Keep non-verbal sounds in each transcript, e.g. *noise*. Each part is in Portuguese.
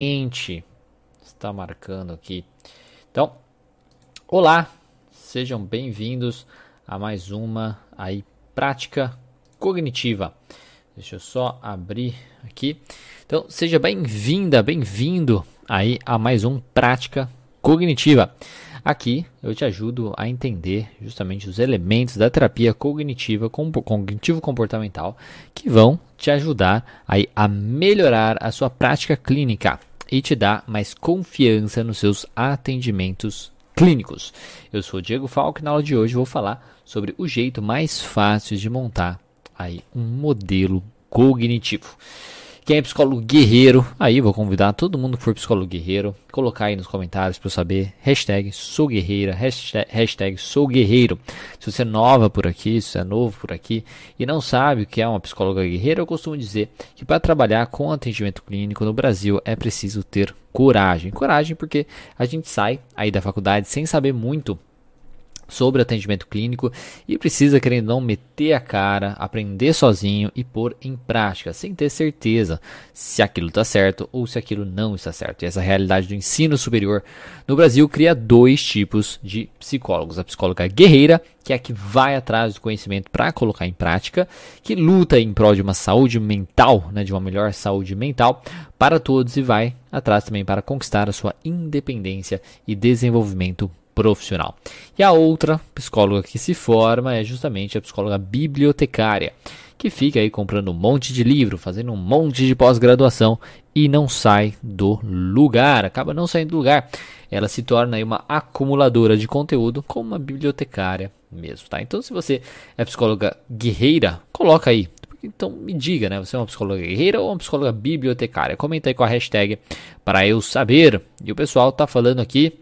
Gente, está marcando aqui. Então, olá, sejam bem-vindos a mais uma aí prática cognitiva. Deixa eu só abrir aqui. Então, seja bem-vinda, bem-vindo aí a mais um prática cognitiva. Aqui eu te ajudo a entender justamente os elementos da terapia cognitiva cognitivo comportamental que vão te ajudar aí a melhorar a sua prática clínica e te dar mais confiança nos seus atendimentos clínicos. Eu sou Diego Falco e na aula de hoje vou falar sobre o jeito mais fácil de montar aí um modelo cognitivo. Quem é psicólogo guerreiro, aí vou convidar todo mundo que for psicólogo guerreiro, colocar aí nos comentários para eu saber, hashtag sou guerreira, hashtag, hashtag sou guerreiro. Se você é nova por aqui, se você é novo por aqui e não sabe o que é uma psicóloga guerreira, eu costumo dizer que para trabalhar com atendimento clínico no Brasil é preciso ter coragem. Coragem porque a gente sai aí da faculdade sem saber muito sobre atendimento clínico e precisa, querendo não, meter a cara, aprender sozinho e pôr em prática, sem ter certeza se aquilo está certo ou se aquilo não está certo. E essa realidade do ensino superior no Brasil cria dois tipos de psicólogos: a psicóloga guerreira, que é a que vai atrás do conhecimento para colocar em prática, que luta em prol de uma saúde mental, né, de uma melhor saúde mental para todos e vai atrás também para conquistar a sua independência e desenvolvimento profissional. E a outra psicóloga que se forma é justamente a psicóloga bibliotecária, que fica aí comprando um monte de livro, fazendo um monte de pós-graduação e não sai do lugar, acaba não saindo do lugar. Ela se torna aí uma acumuladora de conteúdo como uma bibliotecária mesmo, tá? Então se você é psicóloga guerreira, coloca aí então me diga, né? Você é uma psicóloga guerreira ou uma psicóloga bibliotecária? Comenta aí com a hashtag para eu saber. E o pessoal tá falando aqui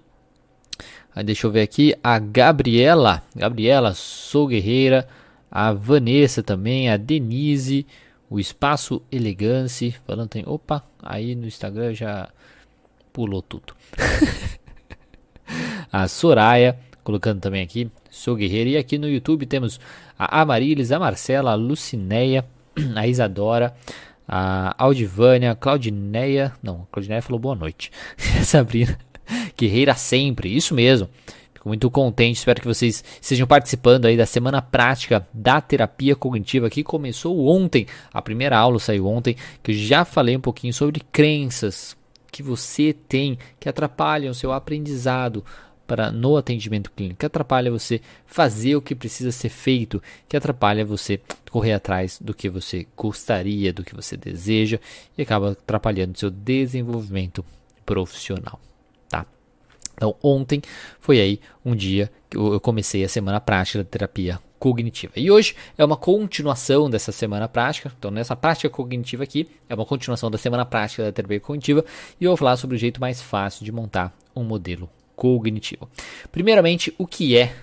deixa eu ver aqui a Gabriela, Gabriela, sou guerreira, a Vanessa também, a Denise, o Espaço Elegância, falando tem, opa, aí no Instagram já pulou tudo. *laughs* a Soraya, colocando também aqui, sou guerreira, e aqui no YouTube temos a Amarilis, a Marcela, a Lucinéia, *clears throat* a Isadora, a Aldivânia, a Claudineia, não, a Claudineia falou boa noite, *laughs* a Sabrina, guerreira sempre, isso mesmo. Fico muito contente, espero que vocês estejam participando aí da semana prática da terapia cognitiva que começou ontem. A primeira aula saiu ontem, que eu já falei um pouquinho sobre crenças que você tem que atrapalham o seu aprendizado para no atendimento clínico, que atrapalha você fazer o que precisa ser feito, que atrapalha você correr atrás do que você gostaria, do que você deseja e acaba atrapalhando seu desenvolvimento profissional. Então, ontem foi aí um dia que eu comecei a semana prática da terapia cognitiva. E hoje é uma continuação dessa semana prática. Então, nessa prática cognitiva aqui, é uma continuação da semana prática da terapia cognitiva e eu vou falar sobre o jeito mais fácil de montar um modelo cognitivo. Primeiramente, o que é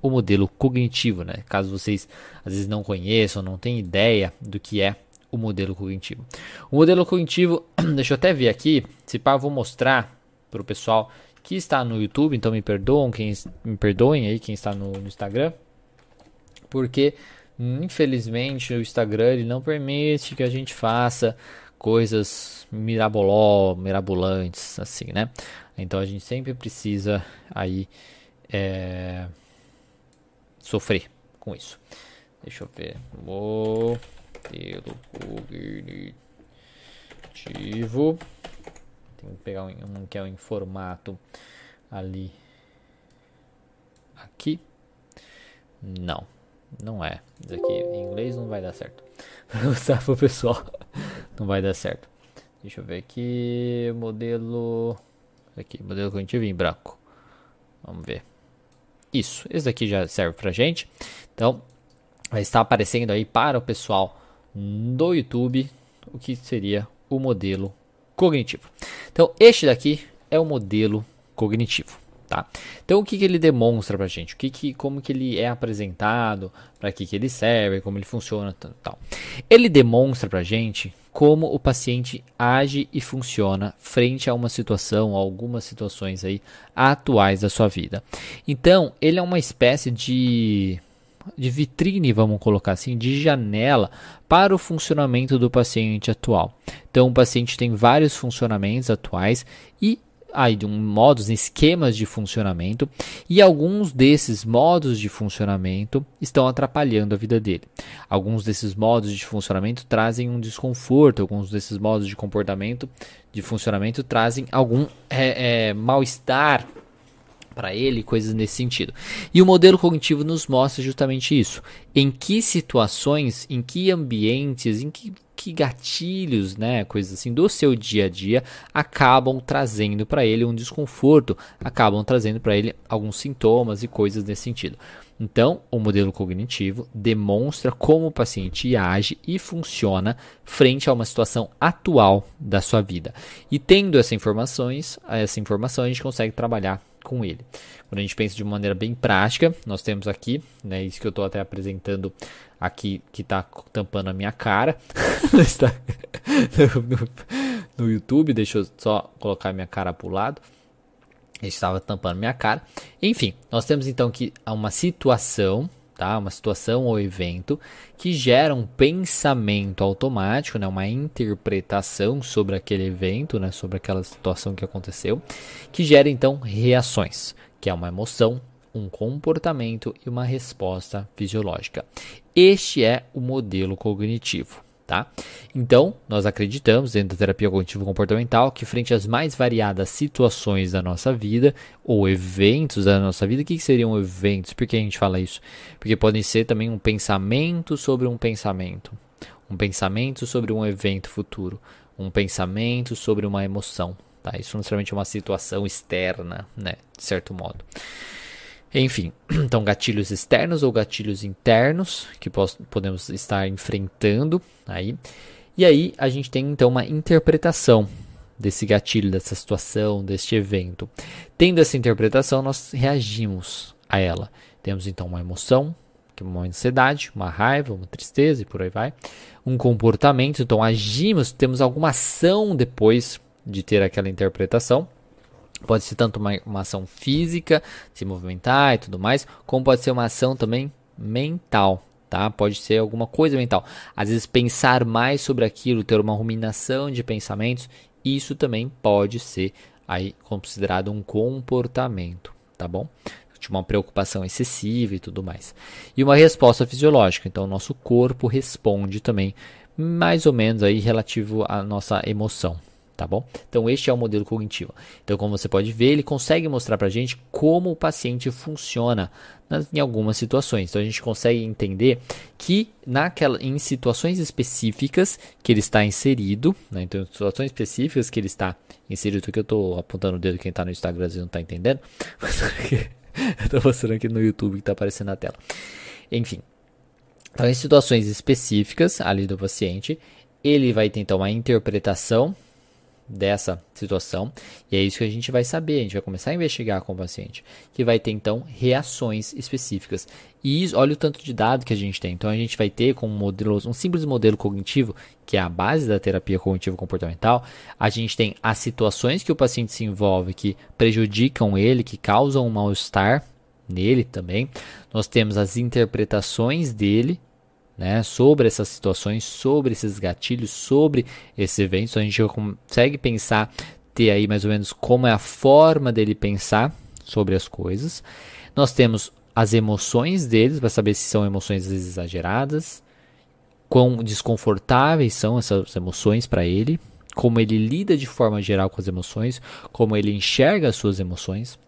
o modelo cognitivo, né? Caso vocês às vezes não conheçam, não tenham ideia do que é o modelo cognitivo. O modelo cognitivo, *clears throat* deixa eu até ver aqui, se pá, vou mostrar para o pessoal que está no YouTube, então me perdoam, quem me perdoem aí quem está no, no Instagram, porque infelizmente o Instagram ele não permite que a gente faça coisas miraboló, mirabolantes assim, né? Então a gente sempre precisa aí é, sofrer com isso. Deixa eu ver. Modelo cognitivo. Que pegar um que é em formato ali. Aqui. Não, não é. Isso aqui em inglês não vai dar certo. *laughs* Para mostrar pro pessoal, *laughs* não vai dar certo. Deixa eu ver aqui. Modelo. Aqui, modelo cognitivo em branco. Vamos ver. Isso, esse daqui já serve pra gente. Então, vai estar aparecendo aí para o pessoal do YouTube o que seria o modelo cognitivo. Então, este daqui é o modelo cognitivo. Tá? Então, o que, que ele demonstra para a gente? O que, que, como que ele é apresentado, para que, que ele serve, como ele funciona, tal. Ele demonstra para a gente como o paciente age e funciona frente a uma situação, a algumas situações aí atuais da sua vida. Então, ele é uma espécie de de vitrine, vamos colocar assim, de janela para o funcionamento do paciente atual. Então, o paciente tem vários funcionamentos atuais e aí de um modos, esquemas de funcionamento, e alguns desses modos de funcionamento estão atrapalhando a vida dele. Alguns desses modos de funcionamento trazem um desconforto, alguns desses modos de comportamento, de funcionamento trazem algum é, é, mal-estar para ele, coisas nesse sentido. E o modelo cognitivo nos mostra justamente isso. Em que situações, em que ambientes, em que que gatilhos, né, coisas assim do seu dia a dia acabam trazendo para ele um desconforto, acabam trazendo para ele alguns sintomas e coisas nesse sentido. Então, o modelo cognitivo demonstra como o paciente age e funciona frente a uma situação atual da sua vida. E tendo essas informações, essa informação a gente consegue trabalhar com ele. Quando a gente pensa de uma maneira bem prática, nós temos aqui, né, isso que eu estou até apresentando aqui que está tampando a minha cara *laughs* no, no, YouTube. Deixa eu só colocar minha cara para o lado. Estava tampando minha cara. Enfim, nós temos então que uma situação, tá? Uma situação ou evento que gera um pensamento automático, né? Uma interpretação sobre aquele evento, né? Sobre aquela situação que aconteceu, que gera então reações, que é uma emoção, um comportamento e uma resposta fisiológica. Este é o modelo cognitivo. Tá? Então, nós acreditamos dentro da terapia cognitivo-comportamental que, frente às mais variadas situações da nossa vida ou eventos da nossa vida, o que, que seriam eventos? Por que a gente fala isso? Porque podem ser também um pensamento sobre um pensamento, um pensamento sobre um evento futuro, um pensamento sobre uma emoção. Tá? Isso não necessariamente é uma situação externa, né? de certo modo. Enfim, *clears throat* então gatilhos externos ou gatilhos internos que podemos estar enfrentando aí. E aí a gente tem então uma interpretação desse gatilho, dessa situação, deste evento. Tendo essa interpretação, nós reagimos a ela. Temos então uma emoção, que é uma ansiedade, uma raiva, uma tristeza e por aí vai. Um comportamento, então agimos, temos alguma ação depois de ter aquela interpretação. Pode ser tanto uma, uma ação física, se movimentar e tudo mais, como pode ser uma ação também mental, tá? Pode ser alguma coisa mental. Às vezes pensar mais sobre aquilo, ter uma ruminação de pensamentos, isso também pode ser aí considerado um comportamento, tá bom? De uma preocupação excessiva e tudo mais. E uma resposta fisiológica, então o nosso corpo responde também mais ou menos aí relativo à nossa emoção, tá bom? Então este é o modelo cognitivo. Então como você pode ver, ele consegue mostrar para a gente como o paciente funciona nas, em algumas situações. Então a gente consegue entender que naquela, em situações específicas que ele está inserido, né? então em situações específicas que ele está inserido, que eu estou apontando o dedo quem está no Instagram não está entendendo, *laughs* estou mostrando aqui no YouTube que está aparecendo na tela. Enfim, então em situações específicas ali do paciente, ele vai tentar uma interpretação dessa situação. E é isso que a gente vai saber, a gente vai começar a investigar com o paciente, que vai ter então reações específicas. E isso, olha o tanto de dado que a gente tem. Então a gente vai ter como modelo, um simples modelo cognitivo, que é a base da terapia cognitivo comportamental, a gente tem as situações que o paciente se envolve que prejudicam ele, que causam um mal-estar nele também. Nós temos as interpretações dele né, sobre essas situações, sobre esses gatilhos, sobre esses eventos. A gente consegue pensar, ter aí mais ou menos como é a forma dele pensar sobre as coisas. Nós temos as emoções deles, para saber se são emoções exageradas, quão desconfortáveis são essas emoções para ele, como ele lida de forma geral com as emoções, como ele enxerga as suas emoções.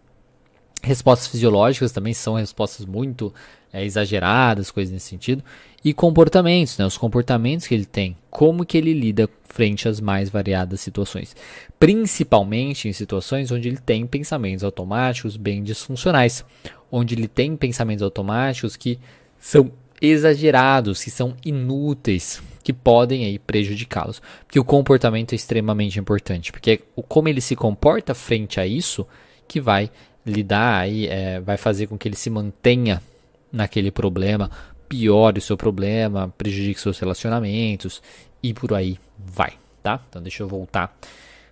Respostas fisiológicas também são respostas muito é, exageradas, coisas nesse sentido. E comportamentos, né, os comportamentos que ele tem, como que ele lida frente às mais variadas situações. Principalmente em situações onde ele tem pensamentos automáticos bem disfuncionais, onde ele tem pensamentos automáticos que são exagerados, que são inúteis, que podem aí prejudicá-los. Porque o comportamento é extremamente importante, porque como ele se comporta frente a isso que vai lidar aí, é, vai fazer com que ele se mantenha naquele problema, piore o seu problema, prejudique seus relacionamentos e por aí vai, tá? Então deixa eu voltar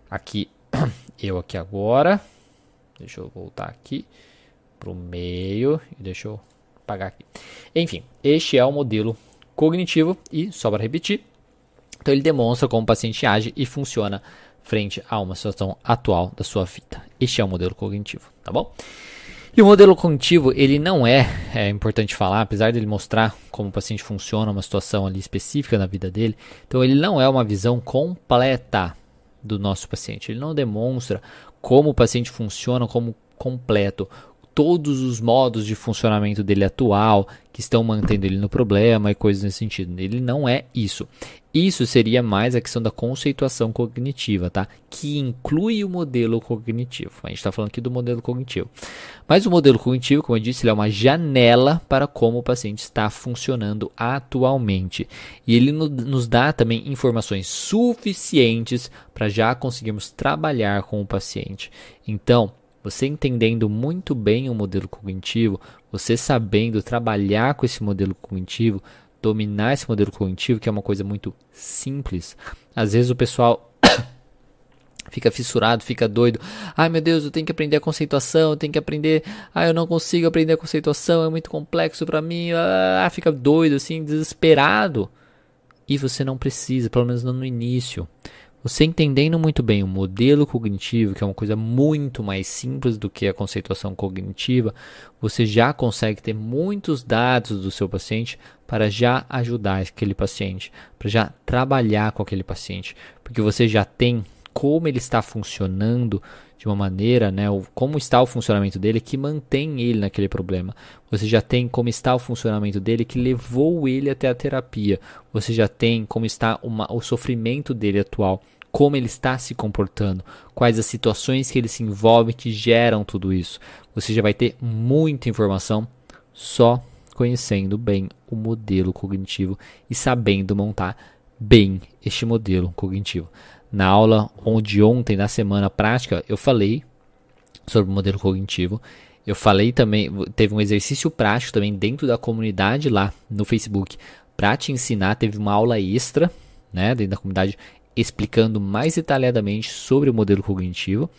aqui, *clears throat* eu aqui agora, deixa eu voltar aqui pro meio e deixa eu apagar aqui. Enfim, este é o modelo cognitivo e, só para repetir, então ele demonstra como o paciente age e funciona frente a uma situação atual da sua vida. Este é o modelo cognitivo, tá bom? E o modelo cognitivo, ele não é, é importante falar, apesar dele mostrar como o paciente funciona, uma situação ali específica na vida dele, então ele não é uma visão completa do nosso paciente. Ele não demonstra como o paciente funciona como completo, todos os modos de funcionamento dele atual que estão mantendo ele no problema e coisas nesse sentido. Ele não é isso. Isso seria mais a questão da conceituação cognitiva, tá? Que inclui o modelo cognitivo. A gente está falando aqui do modelo cognitivo. Mas o modelo cognitivo, como eu disse, ele é uma janela para como o paciente está funcionando atualmente. E ele nos dá também informações suficientes para já conseguirmos trabalhar com o paciente. Então, você entendendo muito bem o modelo cognitivo, você sabendo trabalhar com esse modelo cognitivo, dominar esse modelo cognitivo, que é uma coisa muito simples. Às vezes o pessoal *coughs* fica fissurado, fica doido. Ai meu Deus, eu tenho que aprender a conceituação, eu tenho que aprender. Ah, eu não consigo aprender a conceituação, é muito complexo para mim. Ah, fica doido, assim, desesperado. E você não precisa, pelo menos não no início. Você entendendo muito bem o modelo cognitivo, que é uma coisa muito mais simples do que a conceituação cognitiva, você já consegue ter muitos dados do seu paciente para já ajudar aquele paciente, para já trabalhar com aquele paciente, porque você já tem como ele está funcionando de uma maneira, né, como está o funcionamento dele que mantém ele naquele problema. Você já tem como está o funcionamento dele que levou ele até a terapia. Você já tem como está uma, o sofrimento dele atual como ele está se comportando, quais as situações que ele se envolve que geram tudo isso. Você já vai ter muita informação só conhecendo bem o modelo cognitivo e sabendo montar bem este modelo cognitivo. Na aula onde ontem, na semana prática, eu falei sobre o modelo cognitivo. Eu falei também, teve um exercício prático também dentro da comunidade lá no Facebook para te ensinar. Teve uma aula extra, né, dentro da comunidade explicando mais detalhadamente sobre o modelo cognitivo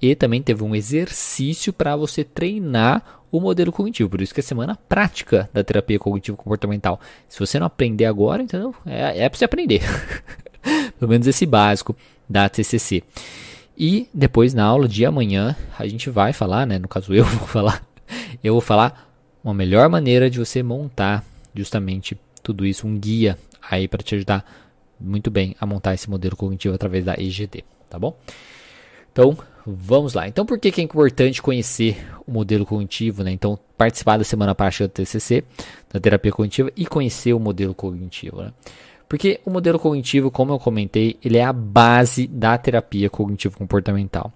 e também teve um exercício para você treinar o modelo cognitivo. Por isso que é a semana prática da terapia cognitivo comportamental. Se você não aprender agora, então é, é para você aprender. *laughs* *laughs* Pelo menos esse básico da TCC. E depois na aula de amanhã a gente vai falar, né? No caso eu *laughs* vou falar, eu vou falar uma melhor maneira de você montar justamente tudo isso, um guia aí para te ajudar muito bem a montar esse modelo cognitivo através da EGD, tá bom? Então, vamos lá. Então, por que, que é importante conhecer o modelo cognitivo, né? Então, participar da semana prática do TCC, da terapia cognitiva e conhecer o modelo cognitivo, né? Porque o modelo cognitivo, como eu comentei, ele é a base da terapia cognitivo comportamental.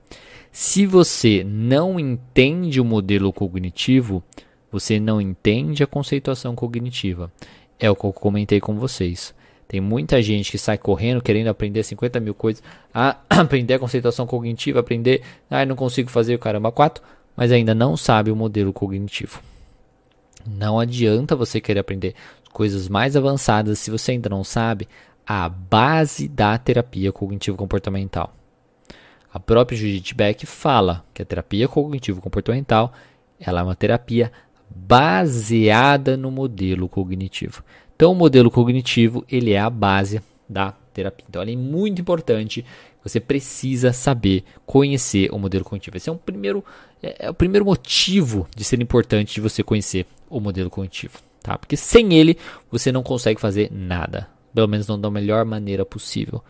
Se você não entende o modelo cognitivo, você não entende a conceituação cognitiva. É o que eu comentei com vocês. Tem muita gente que sai correndo querendo aprender 50 mil coisas, a *clears throat* aprender a conceituação cognitiva, aprender, ah, não consigo fazer o caramba 4, mas ainda não sabe o modelo cognitivo. Não adianta você querer aprender coisas mais avançadas se você ainda não sabe a base da terapia cognitivo-comportamental. A própria Judith Beck fala que a terapia cognitivo-comportamental ela é uma terapia baseada no modelo cognitivo. Então, o modelo cognitivo ele é a base da terapia. Então, é muito importante. Você precisa saber conhecer o modelo cognitivo. Esse é, um primeiro, é, é o primeiro motivo de ser importante de você conhecer o modelo cognitivo, tá? Porque sem ele você não consegue fazer nada, pelo menos não da melhor maneira possível,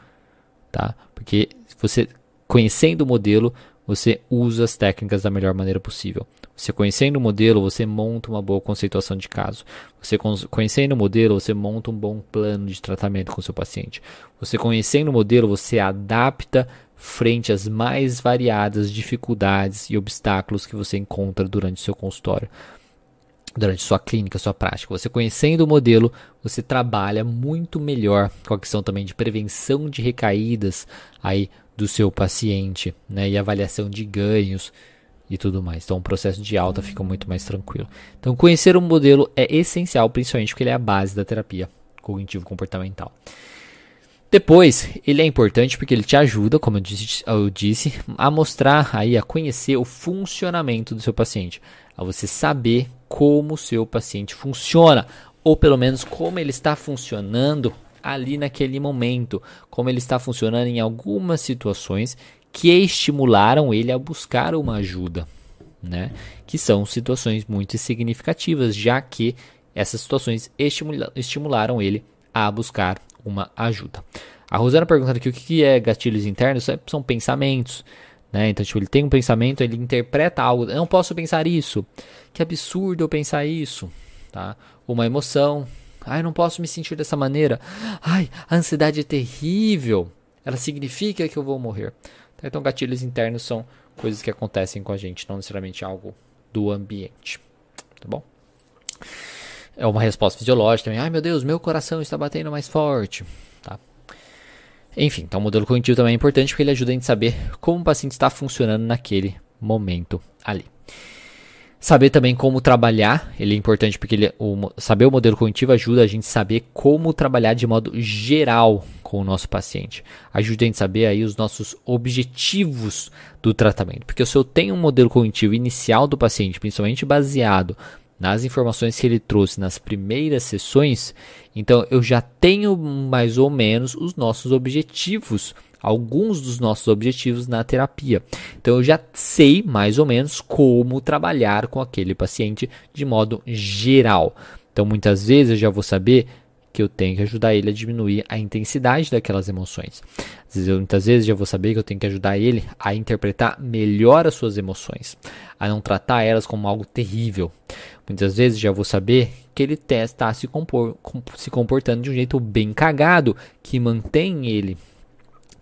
tá? Porque você conhecendo o modelo, você usa as técnicas da melhor maneira possível. Você conhecendo o modelo, você monta uma boa conceituação de caso. Você conhecendo o modelo, você monta um bom plano de tratamento com o seu paciente. Você conhecendo o modelo, você adapta frente às mais variadas dificuldades e obstáculos que você encontra durante o seu consultório, durante sua clínica, sua prática. Você conhecendo o modelo, você trabalha muito melhor com a questão também de prevenção de recaídas aí do seu paciente, né, e avaliação de ganhos e tudo mais. Então, o processo de alta fica muito mais tranquilo. Então, conhecer o modelo é essencial, principalmente porque ele é a base da terapia cognitivo-comportamental. Depois, ele é importante porque ele te ajuda, como eu disse, eu disse, a mostrar aí, a conhecer o funcionamento do seu paciente, a você saber como o seu paciente funciona, ou pelo menos como ele está funcionando ali naquele momento, como ele está funcionando em algumas situações que estimularam ele a buscar uma ajuda, né? Que são situações muito significativas, já que essas situações estimula estimularam ele a buscar uma ajuda. A Rosana perguntando aqui o que é gatilhos internos, são pensamentos, né? Então, tipo, ele tem um pensamento, ele interpreta algo, eu não posso pensar isso. Que absurdo eu pensar isso, tá? Uma emoção, ai, não posso me sentir dessa maneira. Ai, a ansiedade é terrível. Ela significa que eu vou morrer. Tá? Então, gatilhos internos são coisas que acontecem com a gente, não necessariamente algo do ambiente. Tá bom? É uma resposta fisiológica também. Ai, meu Deus, meu coração está batendo mais forte. Enfim, então o modelo cognitivo também é importante porque ele ajuda a gente a saber como o paciente está funcionando naquele momento ali. Saber também como trabalhar, ele é importante porque ele, o, saber o modelo cognitivo ajuda a gente a saber como trabalhar de modo geral com o nosso paciente. Ajuda a gente a saber aí os nossos objetivos do tratamento. Porque se eu tenho um modelo cognitivo inicial do paciente, principalmente baseado nas informações que ele trouxe nas primeiras sessões, então eu já tenho mais ou menos os nossos objetivos alguns dos nossos objetivos na terapia. Então eu já sei mais ou menos como trabalhar com aquele paciente de modo geral. Então muitas vezes eu já vou saber que eu tenho que ajudar ele a diminuir a intensidade daquelas emoções. Vezes, eu, muitas vezes já vou saber que eu tenho que ajudar ele a interpretar melhor as suas emoções, a não tratar elas como algo terrível. Muitas vezes já vou saber que ele está se, se comportando de um jeito bem cagado, que mantém ele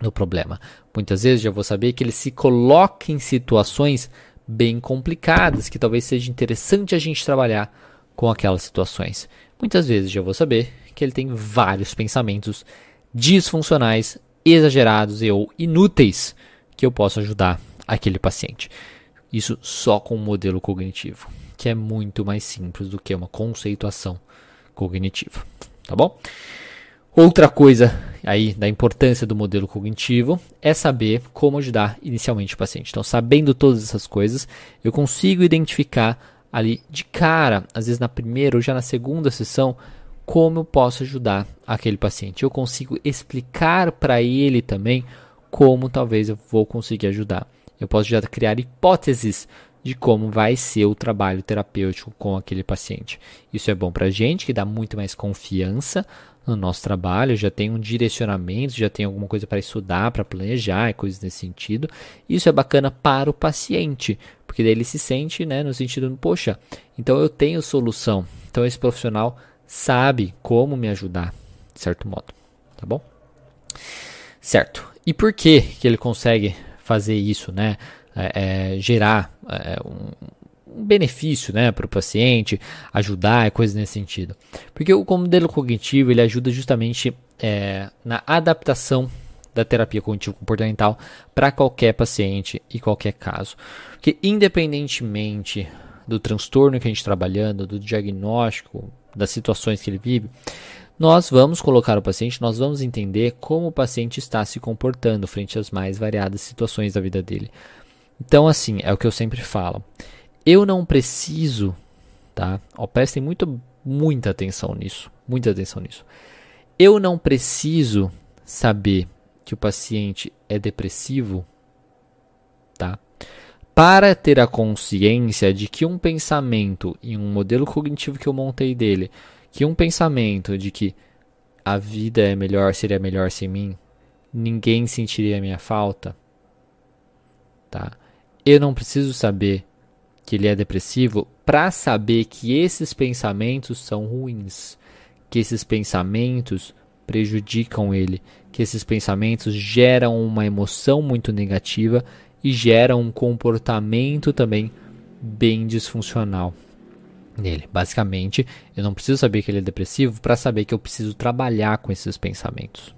no problema. Muitas vezes já vou saber que ele se coloca em situações bem complicadas, que talvez seja interessante a gente trabalhar com aquelas situações. Muitas vezes já vou saber que ele tem vários pensamentos disfuncionais, exagerados e ou inúteis que eu posso ajudar aquele paciente. Isso só com um modelo cognitivo, que é muito mais simples do que uma conceituação cognitiva, tá bom? Outra coisa aí da importância do modelo cognitivo é saber como ajudar inicialmente o paciente. Então, sabendo todas essas coisas, eu consigo identificar ali de cara, às vezes na primeira ou já na segunda sessão, como eu posso ajudar aquele paciente. Eu consigo explicar para ele também como talvez eu vou conseguir ajudar. Eu posso já criar hipóteses de como vai ser o trabalho terapêutico com aquele paciente. Isso é bom para a gente, que dá muito mais confiança no nosso trabalho, já tem um direcionamento, já tem alguma coisa para estudar, para planejar, coisas nesse sentido. Isso é bacana para o paciente, porque daí ele se sente, né, no sentido, poxa, então eu tenho solução. Então esse profissional sabe como me ajudar, de certo modo, tá bom? Certo. E por que que ele consegue fazer isso, né? É, é, gerar é, um, um benefício né, para o paciente, ajudar, coisas nesse sentido. Porque o modelo cognitivo ele ajuda justamente é, na adaptação da terapia cognitivo-comportamental para qualquer paciente e qualquer caso. Porque independentemente do transtorno que a gente está trabalhando, do diagnóstico, das situações que ele vive, nós vamos colocar o paciente, nós vamos entender como o paciente está se comportando frente às mais variadas situações da vida dele. Então, assim, é o que eu sempre falo. Eu não preciso, tá? Ó, prestem muito, muita atenção nisso, muita atenção nisso. Eu não preciso saber que o paciente é depressivo, tá? Para ter a consciência de que um pensamento em um modelo cognitivo que eu montei dele, que um pensamento de que a vida é melhor, seria melhor sem mim, ninguém sentiria a minha falta, tá? Eu não preciso saber que ele é depressivo para saber que esses pensamentos são ruins, que esses pensamentos prejudicam ele, que esses pensamentos geram uma emoção muito negativa e geram um comportamento também bem disfuncional nele. Basicamente, eu não preciso saber que ele é depressivo para saber que eu preciso trabalhar com esses pensamentos.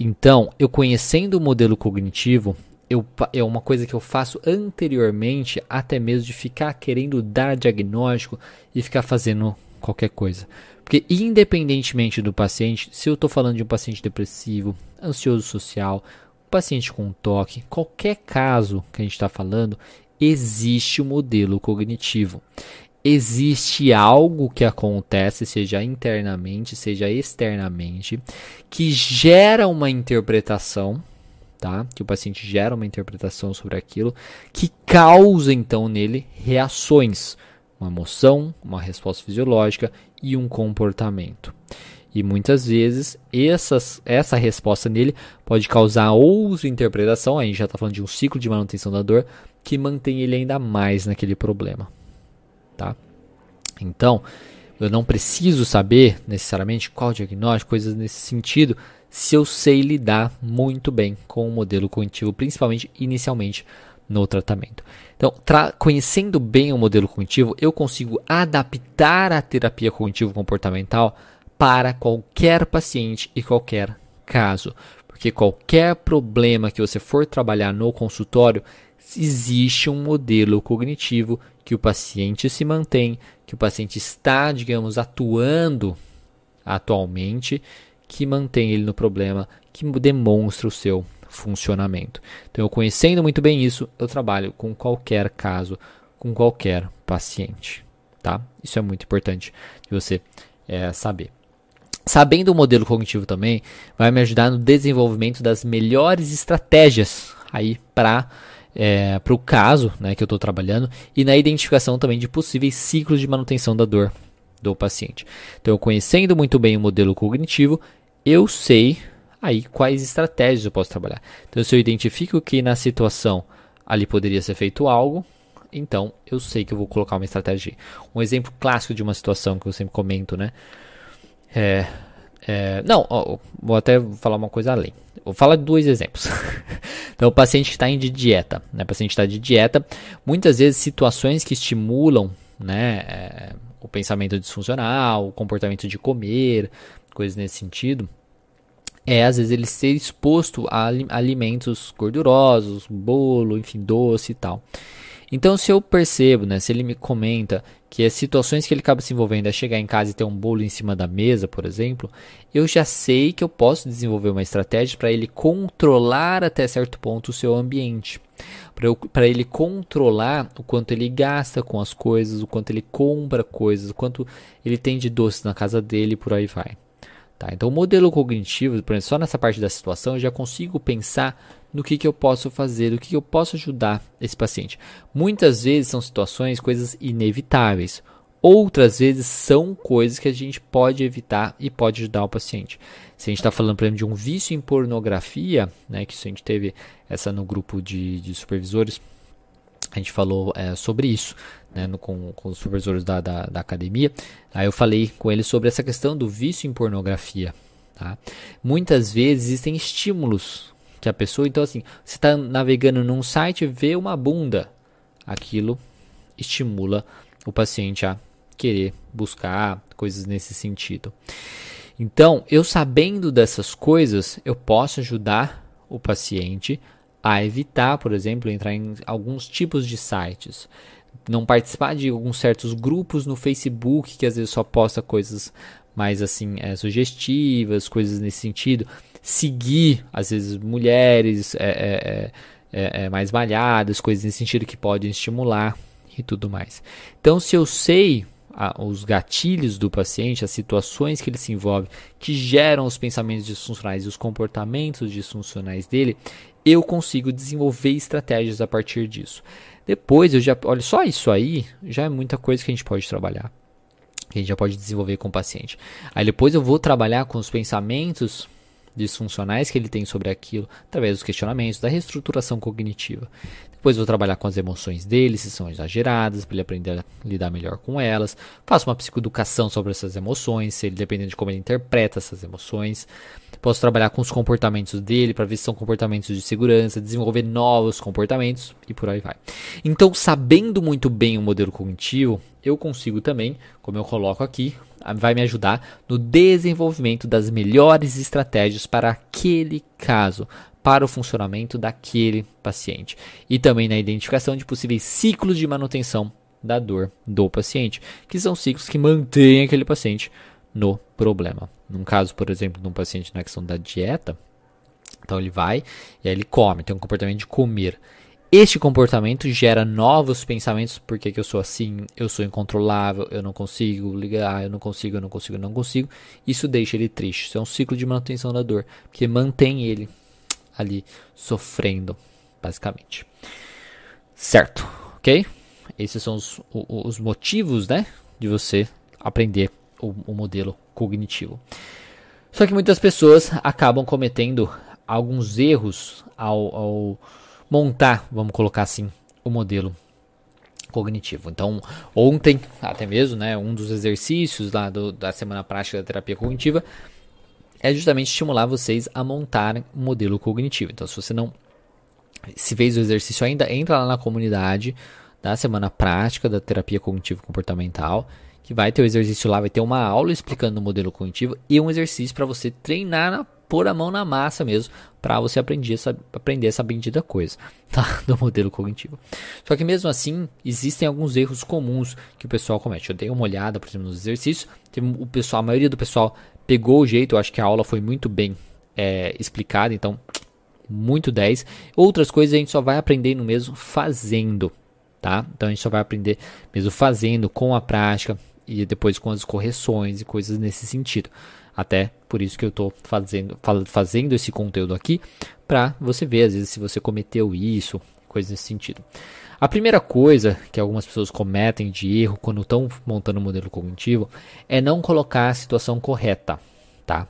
Então, eu conhecendo o modelo cognitivo, eu, é uma coisa que eu faço anteriormente, até mesmo de ficar querendo dar diagnóstico e ficar fazendo qualquer coisa. Porque, independentemente do paciente, se eu estou falando de um paciente depressivo, ansioso social, um paciente com toque, qualquer caso que a gente está falando, existe o modelo cognitivo. Existe algo que acontece, seja internamente, seja externamente, que gera uma interpretação, tá? Que o paciente gera uma interpretação sobre aquilo, que causa então nele reações, uma emoção, uma resposta fisiológica e um comportamento. E muitas vezes essas, essa resposta nele pode causar outra interpretação, aí já está falando de um ciclo de manutenção da dor, que mantém ele ainda mais naquele problema. Tá? Então, eu não preciso saber necessariamente qual diagnóstico, coisas nesse sentido, se eu sei lidar muito bem com o modelo cognitivo, principalmente inicialmente no tratamento. Então, conhecendo bem o modelo cognitivo, eu consigo adaptar a terapia cognitivo-comportamental para qualquer paciente e qualquer caso. Porque qualquer problema que você for trabalhar no consultório, existe um modelo cognitivo que o paciente se mantém, que o paciente está, digamos, atuando atualmente, que mantém ele no problema, que demonstra o seu funcionamento. Então, eu conhecendo muito bem isso, eu trabalho com qualquer caso, com qualquer paciente, tá? Isso é muito importante de você é, saber. Sabendo o modelo cognitivo também vai me ajudar no desenvolvimento das melhores estratégias aí para é, para o caso né, que eu estou trabalhando e na identificação também de possíveis ciclos de manutenção da dor do paciente. Então, conhecendo muito bem o modelo cognitivo, eu sei aí quais estratégias eu posso trabalhar. Então, se eu identifico que na situação ali poderia ser feito algo, então eu sei que eu vou colocar uma estratégia. Um exemplo clássico de uma situação que eu sempre comento, né? É, é, não, ó, vou até falar uma coisa além. Vou falar dois exemplos. *laughs* então, o paciente que está em de dieta, né? O paciente está de dieta, muitas vezes situações que estimulam, né, é, o pensamento disfuncional, o comportamento de comer, coisas nesse sentido, é às vezes ele ser exposto a alimentos gordurosos, bolo, enfim, doce e tal. Então, se eu percebo, né, se ele me comenta que as situações que ele acaba se envolvendo é chegar em casa e ter um bolo em cima da mesa, por exemplo, eu já sei que eu posso desenvolver uma estratégia para ele controlar até certo ponto o seu ambiente. Para ele controlar o quanto ele gasta com as coisas, o quanto ele compra coisas, o quanto ele tem de doces na casa dele e por aí vai. Tá? Então, o modelo cognitivo, por exemplo, só nessa parte da situação, eu já consigo pensar no que, que eu posso fazer, do que, que eu posso ajudar esse paciente. Muitas vezes são situações, coisas inevitáveis. Outras vezes são coisas que a gente pode evitar e pode ajudar o paciente. Se a gente está falando, por exemplo, de um vício em pornografia, né, que a gente teve essa no grupo de, de supervisores, a gente falou é, sobre isso né, no, com, com, os supervisores da, da, da, academia. Aí eu falei com eles sobre essa questão do vício em pornografia. Tá? Muitas vezes existem estímulos que a pessoa. Então, assim, você está navegando num site, vê uma bunda. Aquilo estimula o paciente a querer buscar coisas nesse sentido. Então, eu sabendo dessas coisas, eu posso ajudar o paciente a evitar, por exemplo, entrar em alguns tipos de sites. Não participar de alguns certos grupos no Facebook que às vezes só posta coisas mais assim é, sugestivas, coisas nesse sentido seguir, às vezes, mulheres é, é, é, é, mais malhadas, coisas nesse sentido que podem estimular e tudo mais. Então, se eu sei os gatilhos do paciente, as situações que ele se envolve, que geram os pensamentos disfuncionais e os comportamentos disfuncionais dele, eu consigo desenvolver estratégias a partir disso. Depois eu já, olha, só isso aí já é muita coisa que a gente pode trabalhar, que a gente já pode desenvolver com o paciente. Aí depois eu vou trabalhar com os pensamentos disfuncionais que ele tem sobre aquilo, através dos questionamentos, da reestruturação cognitiva. Depois vou trabalhar com as emoções dele, se são exageradas, para ele aprender a lidar melhor com elas. Faço uma psicoeducação sobre essas emoções, se ele dependendo de como ele interpreta essas emoções. Posso trabalhar com os comportamentos dele para ver se são comportamentos de segurança, desenvolver novos comportamentos e por aí vai. Então, sabendo muito bem o modelo cognitivo, eu consigo também, como eu coloco aqui, vai me ajudar no desenvolvimento das melhores estratégias para aquele caso, para o funcionamento daquele paciente e também na identificação de possíveis ciclos de manutenção da dor do paciente, que são ciclos que mantêm aquele paciente no problema. Num caso, por exemplo, de um paciente na questão da dieta, então ele vai e aí ele come, tem um comportamento de comer. Este comportamento gera novos pensamentos, por que, que eu sou assim, eu sou incontrolável, eu não consigo ligar, eu não consigo, eu não consigo, eu não consigo. Isso deixa ele triste. Isso é um ciclo de manutenção da dor, porque mantém ele ali sofrendo, basicamente. Certo, ok? Esses são os, os motivos, né, de você aprender o, o modelo cognitivo. Só que muitas pessoas acabam cometendo alguns erros ao, ao montar, vamos colocar assim, o modelo cognitivo. Então, ontem, até mesmo, né, um dos exercícios lá do, da semana prática da terapia cognitiva é justamente estimular vocês a montar um modelo cognitivo. Então, se você não se fez o exercício ainda, entra lá na comunidade da semana prática da terapia cognitivo comportamental que vai ter o exercício lá, vai ter uma aula explicando o modelo cognitivo e um exercício para você treinar na pôr a mão na massa mesmo, para você aprender essa, aprender essa bendita coisa, *laughs* tá? Do modelo cognitivo. Só que mesmo assim, existem alguns erros comuns que o pessoal comete. Eu dei uma olhada, por exemplo, nos exercícios, tem o pessoal, a maioria do pessoal pegou o jeito, eu acho que a aula foi muito bem é, explicada, então, muito 10. Outras coisas a gente só vai aprendendo mesmo fazendo, tá? Então a gente só vai aprender mesmo fazendo, com a prática, e depois com as correções e coisas nesse sentido. Até por isso que eu estou fazendo, fazendo esse conteúdo aqui, para você ver, às vezes, se você cometeu isso, coisas nesse sentido. A primeira coisa que algumas pessoas cometem de erro quando estão montando um modelo cognitivo é não colocar a situação correta, tá?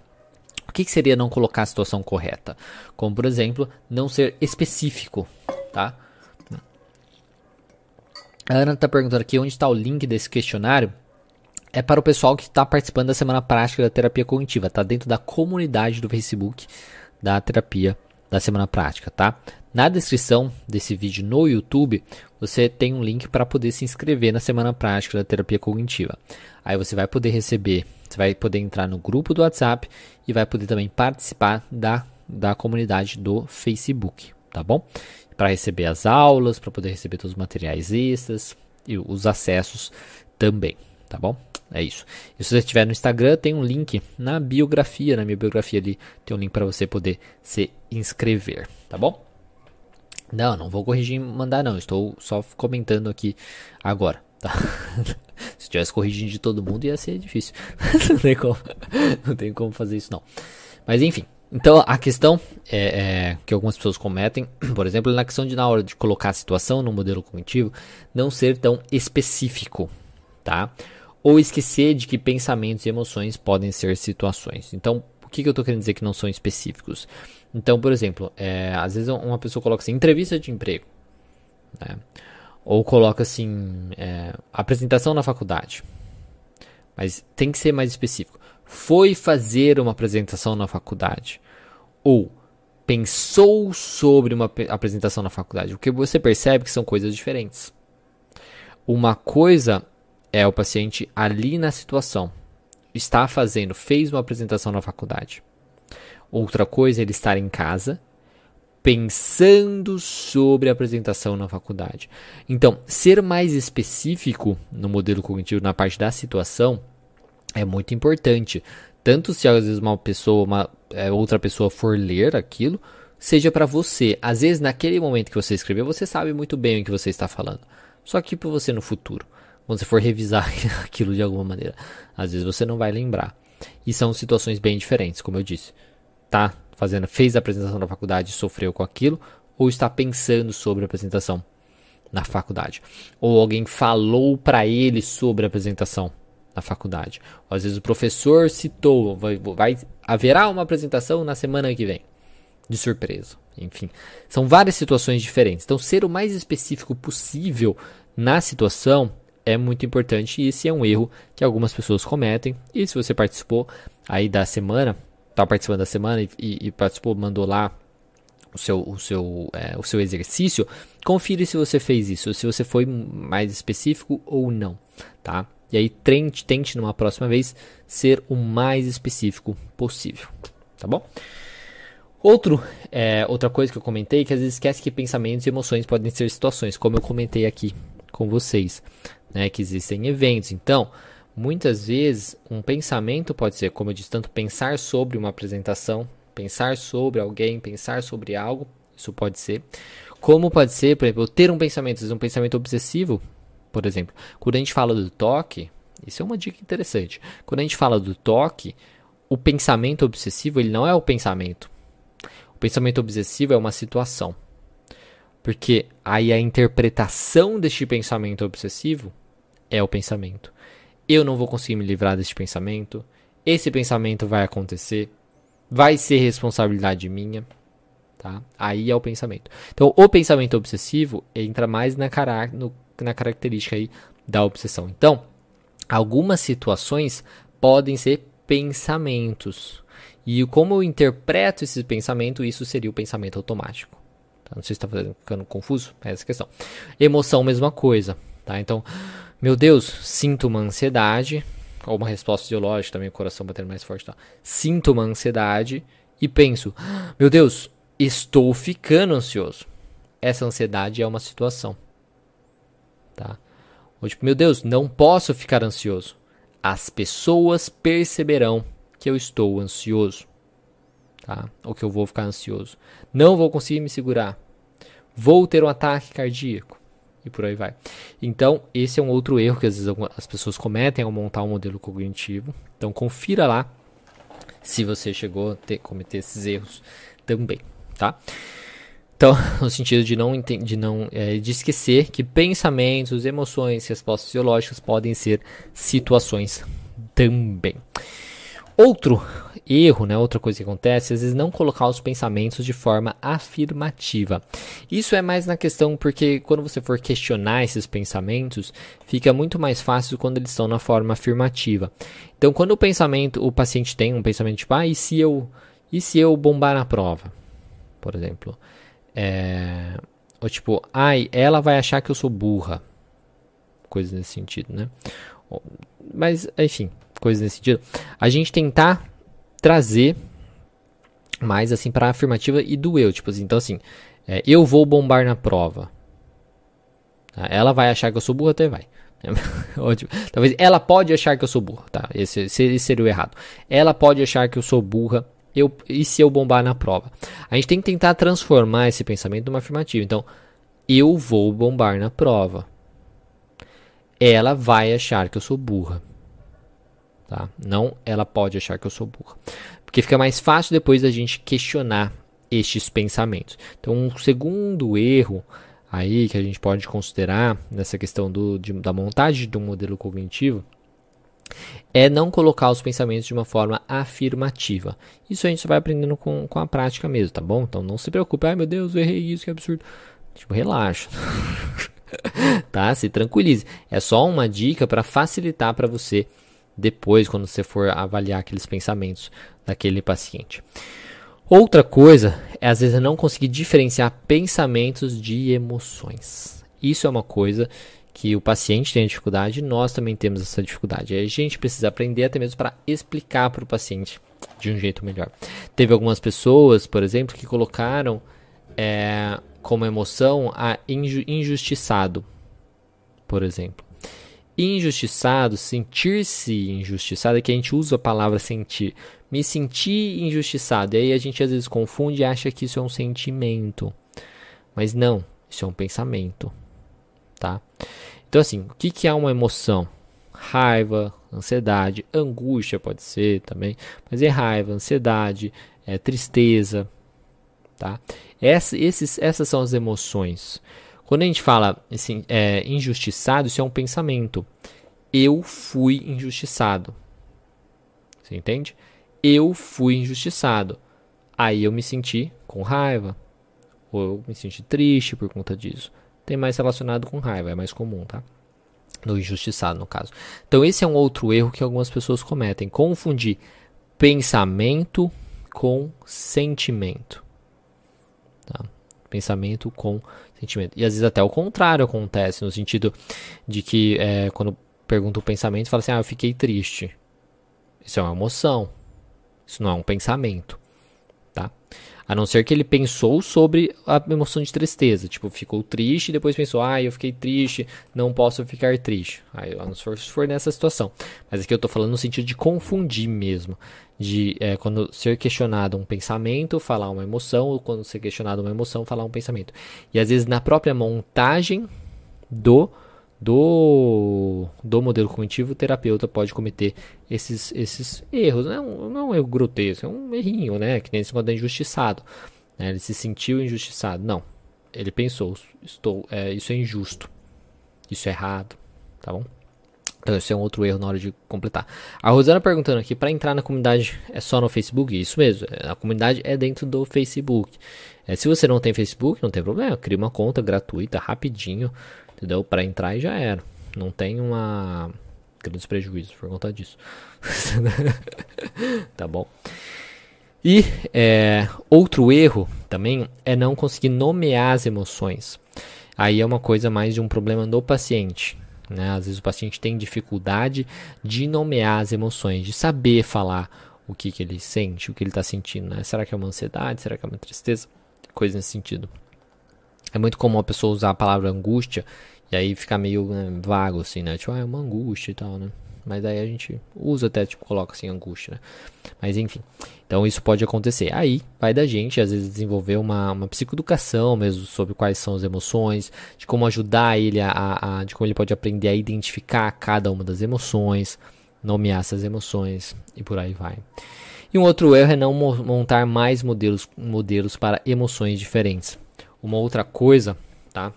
O que, que seria não colocar a situação correta? Como, por exemplo, não ser específico, tá? A Ana está perguntando aqui onde está o link desse questionário é para o pessoal que está participando da semana prática da terapia cognitiva. Está dentro da comunidade do Facebook da terapia da semana prática, tá? Na descrição desse vídeo no YouTube, você tem um link para poder se inscrever na semana prática da terapia cognitiva. Aí você vai poder receber, você vai poder entrar no grupo do WhatsApp e vai poder também participar da, da comunidade do Facebook, tá bom? Para receber as aulas, para poder receber todos os materiais extras e os acessos também, tá bom? É isso. E se você estiver no Instagram, tem um link na biografia, na minha biografia ali, tem um link para você poder se inscrever, tá bom? Não, não vou corrigir e mandar não, estou só comentando aqui agora, tá? *laughs* se tivesse corrigindo de todo mundo ia ser difícil. *laughs* não tem como, *laughs* não tem como fazer isso não. Mas enfim, então a questão é, é, que algumas pessoas cometem, *clears throat* por exemplo, na questão de na hora de colocar a situação no modelo cognitivo, não ser tão específico, tá? ou esquecer de que pensamentos e emoções podem ser situações. Então, o que, que eu estou querendo dizer que não são específicos? Então, por exemplo, é, às vezes uma pessoa coloca assim, entrevista de emprego, né? ou coloca assim, é, apresentação na faculdade, mas tem que ser mais específico. Foi fazer uma apresentação na faculdade, ou pensou sobre uma apresentação na faculdade, o que você percebe que são coisas diferentes. Uma coisa é o paciente ali na situação. Está fazendo, fez uma apresentação na faculdade. Outra coisa é ele estar em casa pensando sobre a apresentação na faculdade. Então, ser mais específico no modelo cognitivo na parte da situação é muito importante. Tanto se às vezes uma pessoa, uma é, outra pessoa for ler aquilo, seja para você. Às vezes naquele momento que você escreveu, você sabe muito bem o que você está falando. Só que para você no futuro quando você for revisar *laughs* aquilo de alguma maneira. Às vezes você não vai lembrar. E são situações bem diferentes, como eu disse. Tá fazendo, fez a apresentação na faculdade e sofreu com aquilo, ou está pensando sobre a apresentação na faculdade. Ou alguém falou para ele sobre a apresentação na faculdade. Ou às vezes o professor citou, vai, vai haverá uma apresentação na semana que vem. De surpresa. Enfim, são várias situações diferentes. Então, ser o mais específico possível na situação é muito importante e esse é um erro que algumas pessoas cometem. E se você participou aí da semana, está participando da semana e, e, participou, mandou lá o seu, o, seu, é, o seu exercício, confira se você fez isso, se você foi mais específico ou não, tá? E aí tente, tente numa próxima vez ser o mais específico possível, tá bom? Outro, é, outra coisa que eu comentei, que às vezes esquece que pensamentos e emoções podem ser situações, como eu comentei aqui com vocês né, que existem eventos. Então, muitas vezes um pensamento pode ser, como eu disse, tanto pensar sobre uma apresentação, pensar sobre alguém, pensar sobre algo, Isso pode ser. Como pode ser, por exemplo, ter um pensamento, um pensamento obsessivo, por exemplo. Quando a gente fala do toque, isso é uma dica interessante. Quando a gente fala do toque, o pensamento obsessivo, ele não é o pensamento. O pensamento obsessivo é uma situação. Porque aí a interpretação deste pensamento obsessivo é o pensamento. Eu não vou conseguir me livrar deste pensamento. Esse pensamento vai acontecer. Vai ser responsabilidade minha. Tá? Aí é o pensamento. Então, o pensamento obsessivo entra mais na, cara, no, na característica aí da obsessão. Então, algumas situações podem ser pensamentos. E como eu interpreto esse pensamento, isso seria o pensamento automático. Tá? Não sei se está ficando confuso, é essa questão. Emoção, mesma coisa. Tá? Então, meu Deus, sinto uma ansiedade, ou uma resposta ideológica também, o coração batendo mais forte. Sinto uma ansiedade e penso, meu Deus, estou ficando ansioso. Essa ansiedade é uma situação. Tá? Ou tipo, meu Deus, não posso ficar ansioso. As pessoas perceberão que eu estou ansioso tá? Ou que eu vou ficar ansioso. Não vou conseguir me segurar. Vou ter um ataque cardíaco. E por aí vai. Então, esse é um outro erro que às vezes as pessoas cometem ao montar um modelo cognitivo. Então, confira lá se você chegou a ter, cometer esses erros também, tá? Então, *laughs* no sentido de não, de não é, de esquecer que pensamentos, emoções, respostas biológicas podem ser situações também. Outro erro, né, outra coisa que acontece, às vezes não colocar os pensamentos de forma afirmativa. Isso é mais na questão porque quando você for questionar esses pensamentos, fica muito mais fácil quando eles estão na forma afirmativa. Então, quando o pensamento, o paciente tem um pensamento tipo, ah, e se eu, e se eu bombar na prova, por exemplo, é, ou tipo, ai, ela vai achar que eu sou burra, coisa nesse sentido, né? Mas, enfim, coisas nesse sentido, a gente tentar trazer mais assim para afirmativa e do eu, tipo assim, então assim, é, eu vou bombar na prova. Tá? Ela vai achar que eu sou burro, até vai. *laughs* Talvez ela pode achar que eu sou burra, tá? Esse, esse seria o errado. Ela pode achar que eu sou burra. Eu, e se eu bombar na prova? A gente tem que tentar transformar esse pensamento numa afirmativa. Então, eu vou bombar na prova. Ela vai achar que eu sou burra. Tá? Não ela pode achar que eu sou burra. Porque fica mais fácil depois da gente questionar estes pensamentos. Então, um segundo erro aí que a gente pode considerar nessa questão do, de, da montagem um modelo cognitivo é não colocar os pensamentos de uma forma afirmativa. Isso a gente vai aprendendo com, com a prática mesmo, tá bom? Então não se preocupe, ai meu Deus, eu errei isso, que absurdo. Tipo, relaxa. *laughs* tá? Se tranquilize. É só uma dica para facilitar para você depois, quando você for avaliar aqueles pensamentos daquele paciente. Outra coisa é às vezes não conseguir diferenciar pensamentos de emoções. Isso é uma coisa que o paciente tem dificuldade, nós também temos essa dificuldade. a gente precisa aprender até mesmo para explicar para o paciente de um jeito melhor. Teve algumas pessoas, por exemplo, que colocaram é, como emoção a injustiçado, por exemplo injustiçado, sentir-se injustiçado, é que a gente usa a palavra sentir. Me sentir injustiçado. E aí a gente às vezes confunde e acha que isso é um sentimento. Mas não, isso é um pensamento. Tá? Então, assim, o que, que é uma emoção? Raiva, ansiedade, angústia pode ser também, mas é raiva, ansiedade, é tristeza, tá? Essa, esses, essas são as emoções. Quando a gente fala assim, é, injustiçado, isso é um pensamento. Eu fui injustiçado. Você entende? Eu fui injustiçado. Aí eu me senti com raiva. Ou eu me senti triste por conta disso. Tem mais relacionado com raiva, é mais comum, tá? No injustiçado, no caso. Então, esse é um outro erro que algumas pessoas cometem: confundir pensamento com sentimento. Tá? Pensamento com sentimento. E às vezes até o contrário acontece, no sentido de que é, quando pergunta o pensamento, fala assim: ah, eu fiquei triste. Isso é uma emoção. Isso não é um pensamento. Tá? A não ser que ele pensou sobre a emoção de tristeza. Tipo, ficou triste e depois pensou, ah, eu fiquei triste, não posso ficar triste. Aí, a não ser se for nessa situação. Mas aqui eu tô falando no sentido de confundir mesmo. De é, quando ser questionado um pensamento, falar uma emoção, ou quando ser questionado uma emoção, falar um pensamento. E às vezes na própria montagem do do, do modelo cognitivo, o terapeuta pode cometer esses, esses erros. Não é, um, não é um erro grotesco, é um errinho, né? Que nem esse é injustiçado. Né? Ele se sentiu injustiçado. Não. Ele pensou, estou, é, isso é injusto. Isso é errado. Tá bom? Então, esse é um outro erro na hora de completar. A Rosana perguntando aqui, para entrar na comunidade é só no Facebook? Isso mesmo, é, a comunidade é dentro do Facebook. É, se você não tem Facebook, não tem problema, cria uma conta gratuita, rapidinho entendeu? Para entrar e já era. Não tem uma grandes prejuízos por conta disso. *laughs* tá bom? E é, outro erro também é não conseguir nomear as emoções. Aí é uma coisa mais de um problema do paciente. Né? Às vezes o paciente tem dificuldade de nomear as emoções, de saber falar o que, que ele sente, o que ele está sentindo. Né? Será que é uma ansiedade? Será que é uma tristeza? Coisa nesse sentido. É muito comum a pessoa usar a palavra angústia e aí fica meio né, vago, assim, né? Tipo, ah, é uma angústia e tal, né? Mas aí a gente usa até, tipo, coloca assim, angústia, né? Mas enfim. Então isso pode acontecer. Aí vai da gente, às vezes, desenvolver uma, uma psicoeducação mesmo sobre quais são as emoções, de como ajudar ele a, a, de como ele pode aprender a identificar cada uma das emoções, nomear essas emoções e por aí vai. E um outro erro é não montar mais modelos, modelos para emoções diferentes. Uma outra coisa, tá?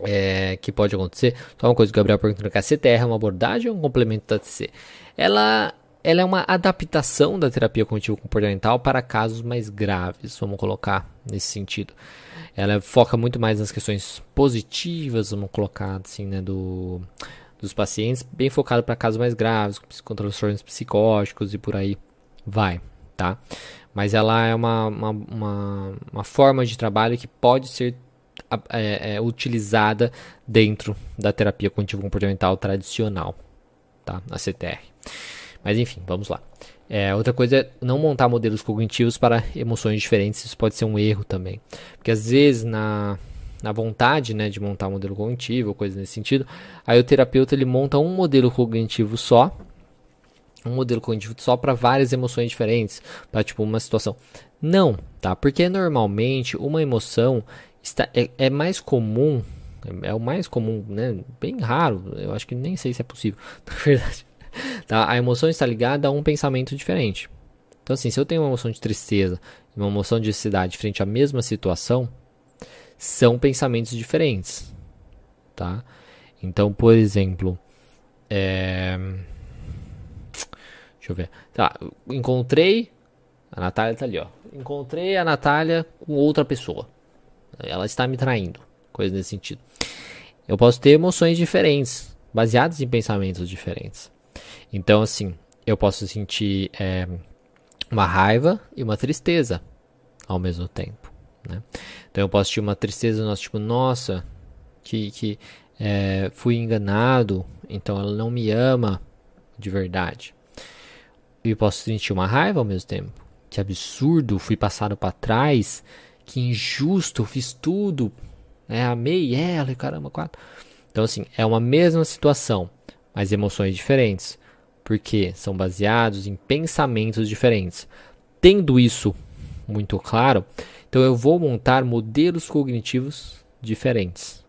é, que pode acontecer. Só uma coisa que o Gabriel perguntou: a CTR é uma abordagem ou um complemento da TC? Ela, ela é uma adaptação da terapia cognitivo comportamental para casos mais graves, vamos colocar nesse sentido. Ela foca muito mais nas questões positivas, vamos colocar assim, né, do, dos pacientes, bem focado para casos mais graves, com transtornos psicóticos e por aí vai, tá? Mas ela é uma, uma, uma, uma forma de trabalho que pode ser é, é, utilizada dentro da terapia cognitivo-comportamental tradicional, tá? A CTR. Mas enfim, vamos lá. É, outra coisa é não montar modelos cognitivos para emoções diferentes, isso pode ser um erro também. Porque às vezes na, na vontade né, de montar um modelo cognitivo, coisa nesse sentido, aí o terapeuta ele monta um modelo cognitivo só, um modelo cognitivo só para várias emoções diferentes, para tipo uma situação. Não, tá? Porque normalmente uma emoção está, é, é mais comum, é, é, o mais comum, né? Bem raro, eu acho que nem sei se é possível, *laughs* na verdade. Tá? A emoção está ligada a um pensamento diferente. Então, assim, se eu tenho uma emoção de tristeza e uma emoção de ansiedade frente à mesma situação, são pensamentos diferentes, tá? Então, por exemplo, é... deixa eu ver. Tá, encontrei a Natália tá ali, ó. Encontrei a Natália com outra pessoa. Ela está me traindo. Coisa nesse sentido. Eu posso ter emoções diferentes, baseadas em pensamentos diferentes. Então, assim, eu posso sentir é, uma raiva e uma tristeza ao mesmo tempo. Né? Então, eu posso ter uma tristeza, nossa, tipo, nossa, que, que é, fui enganado, então ela não me ama de verdade. E posso sentir uma raiva ao mesmo tempo. Que absurdo, fui passado para trás que injusto, fiz tudo, né? amei ela e caramba, quatro. Então, assim, é uma mesma situação, mas emoções diferentes, porque são baseados em pensamentos diferentes. Tendo isso muito claro, então eu vou montar modelos cognitivos diferentes,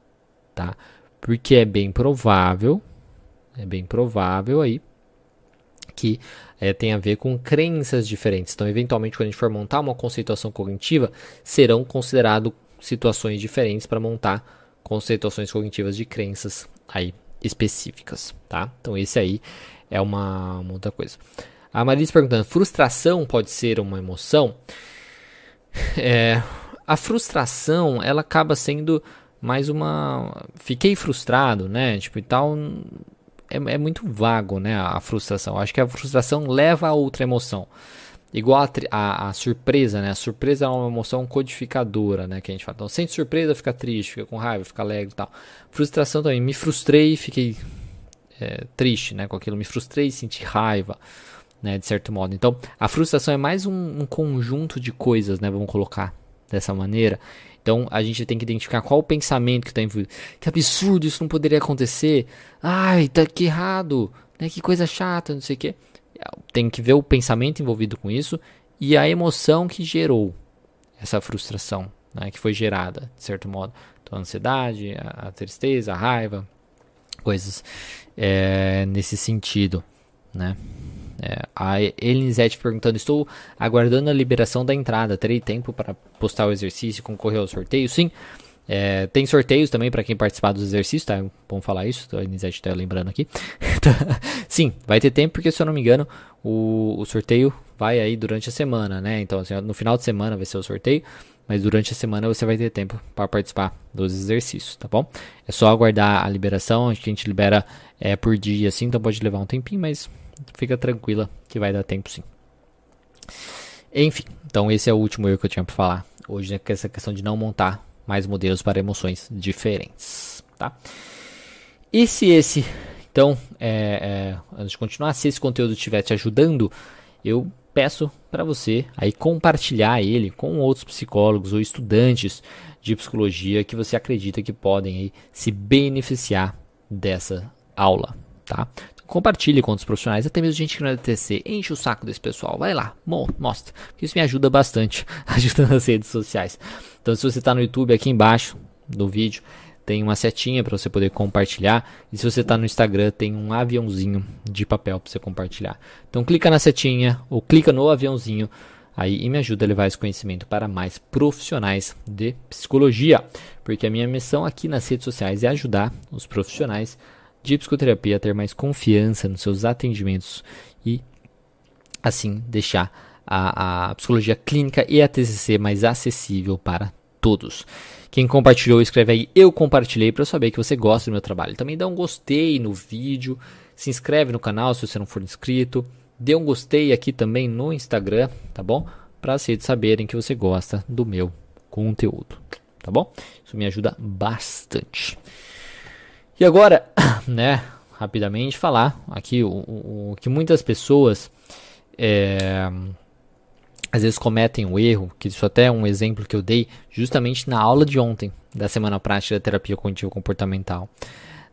tá? Porque é bem provável, é bem provável aí que é, tem a ver com crenças diferentes. Então, eventualmente, quando a gente for montar uma conceituação cognitiva, serão consideradas situações diferentes para montar conceituações cognitivas de crenças aí específicas, tá? Então, esse aí é uma, uma outra coisa. A Marisa perguntando: frustração pode ser uma emoção? É, a frustração ela acaba sendo mais uma. Fiquei frustrado, né? Tipo e tal é, é muito vago, né? A, frustração. acho que a frustração leva a outra emoção. Igual a, a, a, surpresa, né? A surpresa é uma emoção codificadora, né? Que a gente fala. Então, sente surpresa, fica triste, fica com raiva, fica alegre e tal. Frustração também. Me frustrei e fiquei é, triste, né? Com aquilo. Me frustrei e senti raiva. né, de certo modo. Então, a frustração é mais um, um conjunto de coisas, né, vamos colocar dessa maneira. Então, a gente tem que identificar qual o pensamento que está envolvido. Que absurdo, isso não poderia acontecer. Ai, tá que errado, né, que coisa chata, não sei o quê. Tem que ver o pensamento envolvido com isso e a emoção que gerou essa frustração, né, que foi gerada, de certo modo. Então, a ansiedade, a, a tristeza, a raiva, coisas é, nesse sentido, né? É, a Elisete perguntando: Estou aguardando a liberação da entrada. Terei tempo para postar o exercício e concorrer ao sorteio? Sim. É, tem sorteios também para quem participar dos exercícios, tá? Bom falar isso, a Elisete está lembrando aqui. *laughs* Sim, vai ter tempo, porque se eu não me engano, o, o sorteio vai aí durante a semana, né? Então, assim, no final de semana vai ser o sorteio, mas durante a semana você vai ter tempo para participar dos exercícios, tá bom? É só aguardar a liberação, a gente libera é, por dia assim, então pode levar um tempinho, mas fica tranquila que vai dar tempo sim. Enfim, então esse é o último erro que eu tinha para falar hoje, né? Que é essa questão de não montar mais modelos para emoções diferentes, tá? E se esse, então, é, é, antes de continuar, se esse conteúdo estiver te ajudando, eu peço para você aí compartilhar ele com outros psicólogos ou estudantes de psicologia que você acredita que podem aí se beneficiar dessa aula, tá? Compartilhe com outros profissionais, até mesmo gente que não é TC, enche o saco desse pessoal, vai lá, mostra, isso me ajuda bastante, *laughs* ajuda nas redes sociais. Então, se você está no YouTube, aqui embaixo do vídeo, tem uma setinha para você poder compartilhar. E se você está no Instagram, tem um aviãozinho de papel para você compartilhar. Então clica na setinha ou clica no aviãozinho aí e me ajuda a levar esse conhecimento para mais profissionais de psicologia. Porque a minha missão aqui nas redes sociais é ajudar os profissionais de psicoterapia ter mais confiança nos seus atendimentos e assim deixar a, a psicologia clínica e a TCC mais acessível para todos. Quem compartilhou, escreve aí eu compartilhei para saber que você gosta do meu trabalho. Também dá um gostei no vídeo, se inscreve no canal se você não for inscrito, dê um gostei aqui também no Instagram, tá bom? Para vocês saberem que você gosta do meu conteúdo, tá bom? Isso me ajuda bastante. E agora, *coughs* né, rapidamente falar aqui o, o, o que muitas pessoas é, às vezes cometem o erro, que isso até é um exemplo que eu dei justamente na aula de ontem da semana prática da terapia cognitivo comportamental.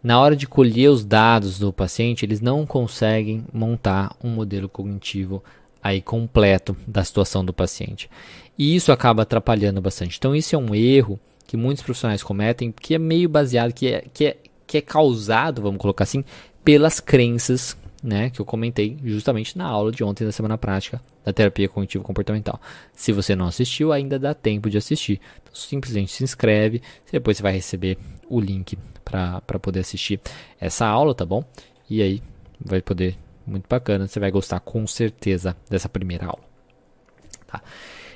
Na hora de colher os dados do paciente, eles não conseguem montar um modelo cognitivo aí completo da situação do paciente. E isso acaba atrapalhando bastante. Então isso é um erro que muitos profissionais cometem, que é meio baseado, que é, que é, que é causado, vamos colocar assim, pelas crenças né, que eu comentei justamente na aula de ontem da semana prática da terapia cognitivo comportamental. Se você não assistiu, ainda dá tempo de assistir. Então, simplesmente se inscreve, depois você vai receber o link para poder assistir essa aula, tá bom? E aí vai poder, muito bacana, você vai gostar com certeza dessa primeira aula. Tá?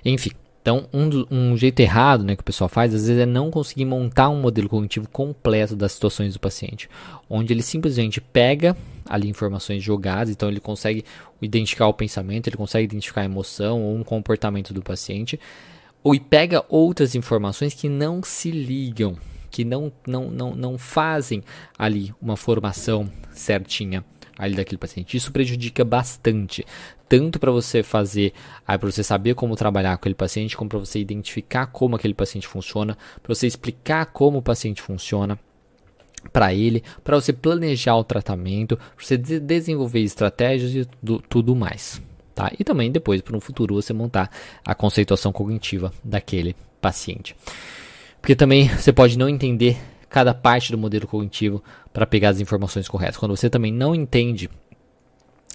Enfim, então, um, do, um, jeito errado né, que o pessoal faz, às vezes, é não conseguir montar um modelo cognitivo completo das situações do paciente, onde ele simplesmente pega ali informações jogadas, então ele consegue identificar o pensamento, ele consegue identificar a emoção ou um comportamento do paciente, ou e pega outras informações que não se ligam, que não, não, não, não fazem ali uma formação certinha ali daquele paciente. Isso prejudica bastante, tanto para você fazer, para você saber como trabalhar com aquele paciente, como para você identificar como aquele paciente funciona, para você explicar como o paciente funciona para ele, para você planejar o tratamento, para você de desenvolver estratégias e tudo, mais. Tá? E também depois, para no futuro, você montar a conceituação cognitiva daquele paciente. Porque também você pode não entender cada parte do modelo cognitivo para pegar as informações corretas. Quando você também não entende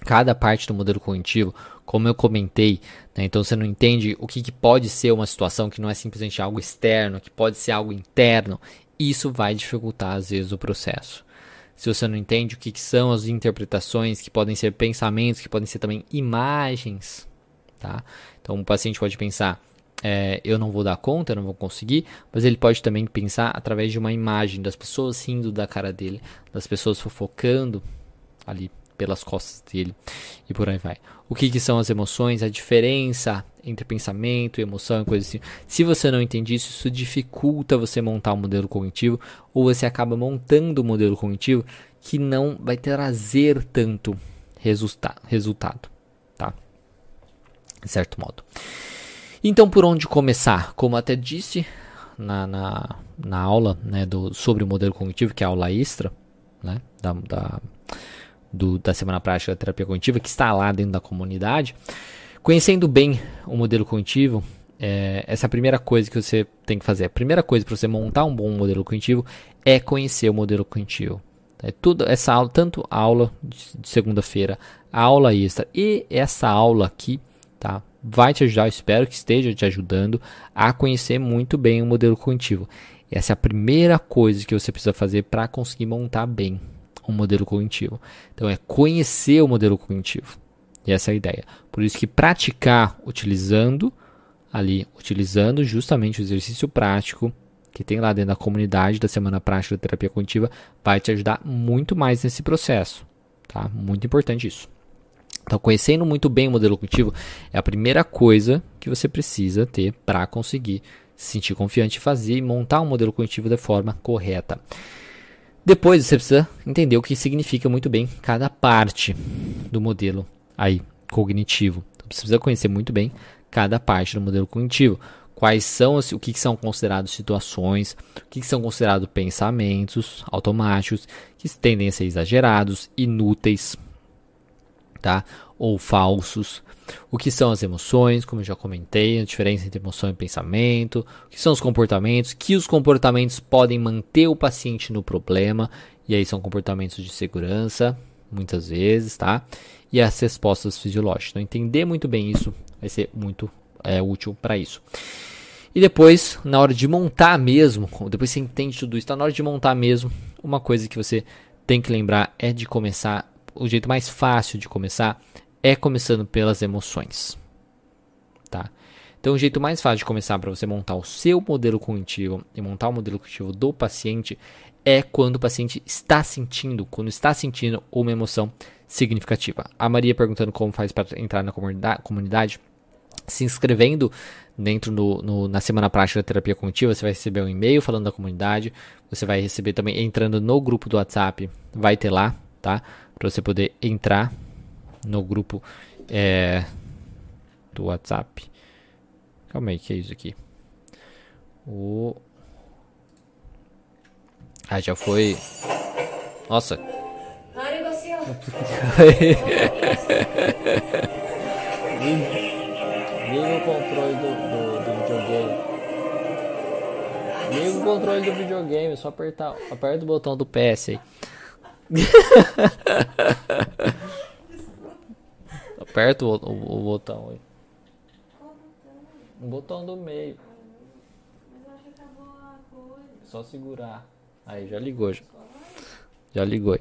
cada parte do modelo cognitivo, como eu comentei, né, então você não entende o que, que, pode ser uma situação que não é simplesmente algo externo, que pode ser algo interno, isso vai dificultar às vezes o processo. Se você não entende o que, que são as interpretações, que podem ser pensamentos, que podem ser também imagens, tá? Então um paciente pode pensar, é, eu não vou dar conta, eu não vou conseguir, mas ele pode também pensar através de uma imagem das pessoas rindo da cara dele, das pessoas fofocando ali pelas costas dele e por aí vai. O que, que são as emoções, a diferença entre pensamento e emoção e coisas assim. Se você não entende isso, isso dificulta você montar um modelo cognitivo ou você acaba montando um modelo cognitivo que não vai trazer tanto resulta resultado, de certo modo. Então, por onde começar? Como até disse na, na, na aula né, do, sobre o modelo cognitivo, que é a aula extra né, da, da, do, da Semana Prática da Terapia Cognitiva, que está lá dentro da comunidade, conhecendo bem o modelo cognitivo, é, essa é a primeira coisa que você tem que fazer. A primeira coisa para você montar um bom modelo cognitivo é conhecer o modelo cognitivo. É tudo essa aula, tanto a aula de, segunda-feira, a aula extra e essa aula aqui? Vai te ajudar, espero que esteja te ajudando a conhecer muito bem o modelo cognitivo. Essa é a primeira coisa que você precisa fazer para conseguir montar bem um modelo cognitivo. Então é conhecer o modelo cognitivo. E essa é a ideia. Por isso que praticar utilizando ali, utilizando justamente o exercício prático que tem lá dentro da comunidade da Semana Prática da Terapia Cognitiva, vai te ajudar muito mais nesse processo, tá? Muito importante isso. Então, conhecendo muito bem o modelo cognitivo é a primeira coisa que você precisa ter para conseguir se sentir confiante em fazer e montar um modelo cognitivo da forma correta. Depois você precisa entender o que significa muito bem cada parte do modelo aí cognitivo. Então, você precisa conhecer muito bem cada parte do modelo cognitivo. Quais são o que são considerados situações, o que são considerados pensamentos automáticos que tendem a ser exagerados, inúteis, tá? Ou falsos. O que são as emoções, como eu já comentei, a diferença entre emoção e pensamento, o que são os comportamentos, que os comportamentos podem manter o paciente no problema, e aí são comportamentos de segurança, muitas vezes, tá? E as respostas fisiológicas. Então, entender muito bem isso vai ser muito é, útil para isso. E depois, na hora de montar mesmo, depois você entende tudo isso, tá na hora de montar mesmo, uma coisa que você tem que lembrar é de começar, o jeito mais fácil de começar é começando pelas emoções. Tá? Então, o jeito mais fácil de começar para você montar o seu modelo cognitivo e montar o modelo cognitivo do paciente é quando o paciente está sentindo, quando está sentindo uma emoção significativa. A Maria perguntando como faz para entrar na comunidade. Se inscrevendo dentro no, no, na semana prática da terapia contínua, você vai receber um e-mail falando da comunidade. Você vai receber também entrando no grupo do WhatsApp, vai ter lá, tá? Para você poder entrar no grupo é, do WhatsApp. Calma aí, que é isso aqui? O ah, já foi. Nossa, Liga o controle do, do, do videogame. Liga o controle do videogame, só apertar. Aperta o botão do PS aí. *laughs* Aperta o, o, o botão aí. O botão do meio. Só segurar. Aí já ligou já. Já ligou.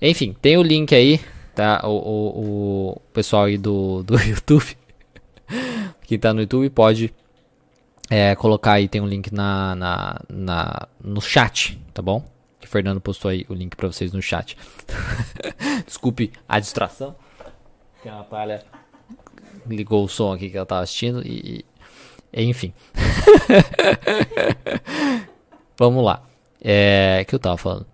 Enfim, tem o link aí, tá? O, o, o pessoal aí do, do *laughs* YouTube, que tá no YouTube, pode é, colocar aí, tem um link na, na, na, no chat, tá bom? Que o Fernando postou aí o link pra vocês no chat. *laughs* Desculpe a distração, que a Natália ligou o som aqui que ela tava assistindo e, e enfim. *laughs* Vamos lá. É, que eu tava falando.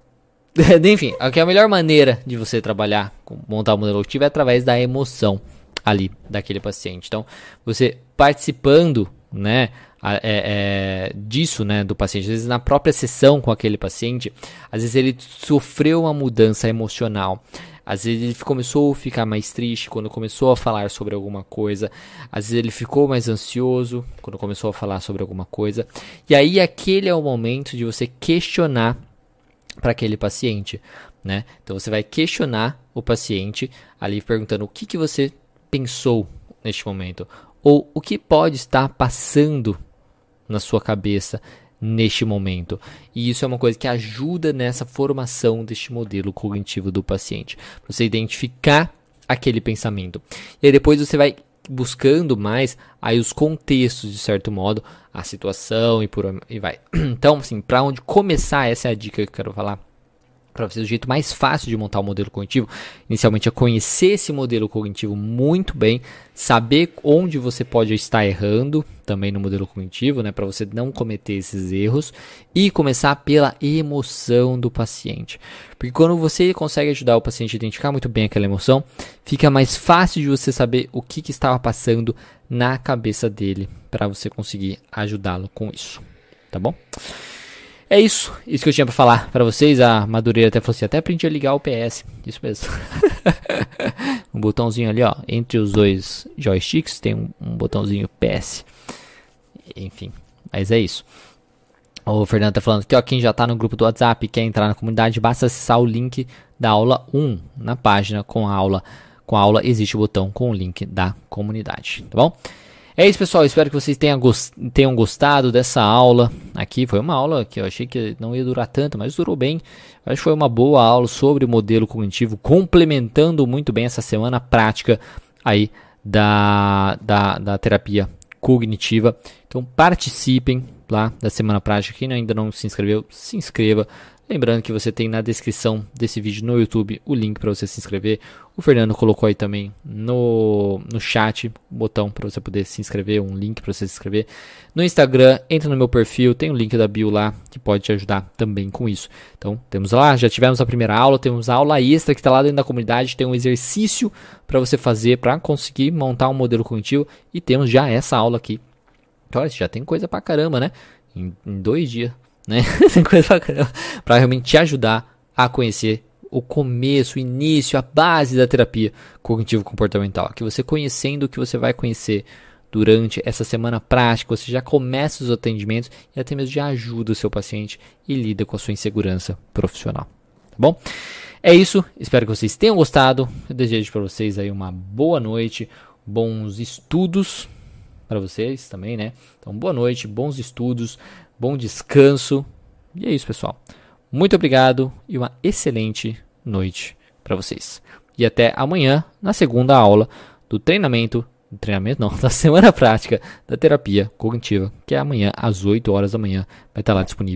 *laughs* Enfim, aqui a melhor maneira de você trabalhar, montar o modelo cognitivo é através da emoção ali daquele paciente. Então, você participando, né, é, é, disso, né, do paciente, às vezes na própria sessão com aquele paciente, às vezes ele sofreu uma mudança emocional. Às vezes ele começou a ficar mais triste quando começou a falar sobre alguma coisa. Às vezes ele ficou mais ansioso quando começou a falar sobre alguma coisa. E aí aquele é o momento de você questionar para aquele paciente, né? Então você vai questionar o paciente ali perguntando o que, que você pensou neste momento ou o que pode estar passando na sua cabeça neste momento. E isso é uma coisa que ajuda nessa formação deste modelo cognitivo do paciente. Você identificar aquele pensamento. E aí depois você vai buscando mais aí os contextos de certo modo, a situação e por e vai. *clears throat* Então, assim, para onde começar, essa é a dica que eu quero falar para vocês, o jeito mais fácil de montar o um modelo cognitivo, inicialmente é conhecer esse modelo cognitivo muito bem, saber onde você pode estar errando também no modelo cognitivo, né, para você não cometer esses erros e começar pela emoção do paciente. Porque quando você consegue ajudar o paciente a identificar muito bem aquela emoção, fica mais fácil de você saber o que, que estava passando na cabeça dele para você conseguir ajudá-lo com isso, tá bom? É isso, isso que eu tinha para falar para vocês. A Madureira até falou assim, até aprendi a ligar o PS. Isso mesmo. *laughs* um botãozinho ali, ó, entre os dois joysticks tem um, um botãozinho PS. Enfim, mas é isso. O Fernando tá falando que ó, quem já está no grupo do WhatsApp quer entrar na comunidade, basta acessar o link da aula 1 na página com a aula. Com a aula existe o botão com o link da comunidade, tá bom? É isso, pessoal. Espero que vocês tenham, tenham gostado dessa aula aqui. Foi uma aula que eu achei que não ia durar tanto, mas durou bem. Acho que foi uma boa aula sobre o modelo cognitivo, complementando muito bem essa semana prática aí da, da, da terapia cognitiva. Então participem lá da semana prática. Quem ainda não se inscreveu, se inscreva. Lembrando que você tem na descrição desse vídeo no YouTube o link para você se inscrever. O Fernando colocou aí também no, no chat o botão para você poder se inscrever, um link para você se inscrever. No Instagram, entra no meu perfil, tem o link da bio lá que pode te ajudar também com isso. Então, temos lá, já tivemos a primeira aula, temos a aula extra que está lá dentro da comunidade, tem um exercício para você fazer para conseguir montar um modelo cognitivo e temos já essa aula aqui. Então, já tem coisa para caramba, né? Em, em dois dias né? *laughs* Tem coisa pra caramba. Pra realmente te ajudar a conhecer o começo, o início, a base da terapia cognitivo-comportamental. Que você conhecendo o que você vai conhecer durante essa semana prática, você já começa os atendimentos e até mesmo já ajuda o seu paciente e lida com a sua insegurança profissional. Tá bom? É isso, espero que vocês tenham gostado. Eu desejo para vocês aí uma boa noite, bons estudos para vocês também, né? Então, boa noite, bons estudos bom descanso. E é isso, pessoal. Muito obrigado e uma excelente noite para vocês. E até amanhã na segunda aula do treinamento, treinamento não, *laughs* da semana prática da terapia cognitiva, que é amanhã às 8 horas da manhã, vai estar lá disponível.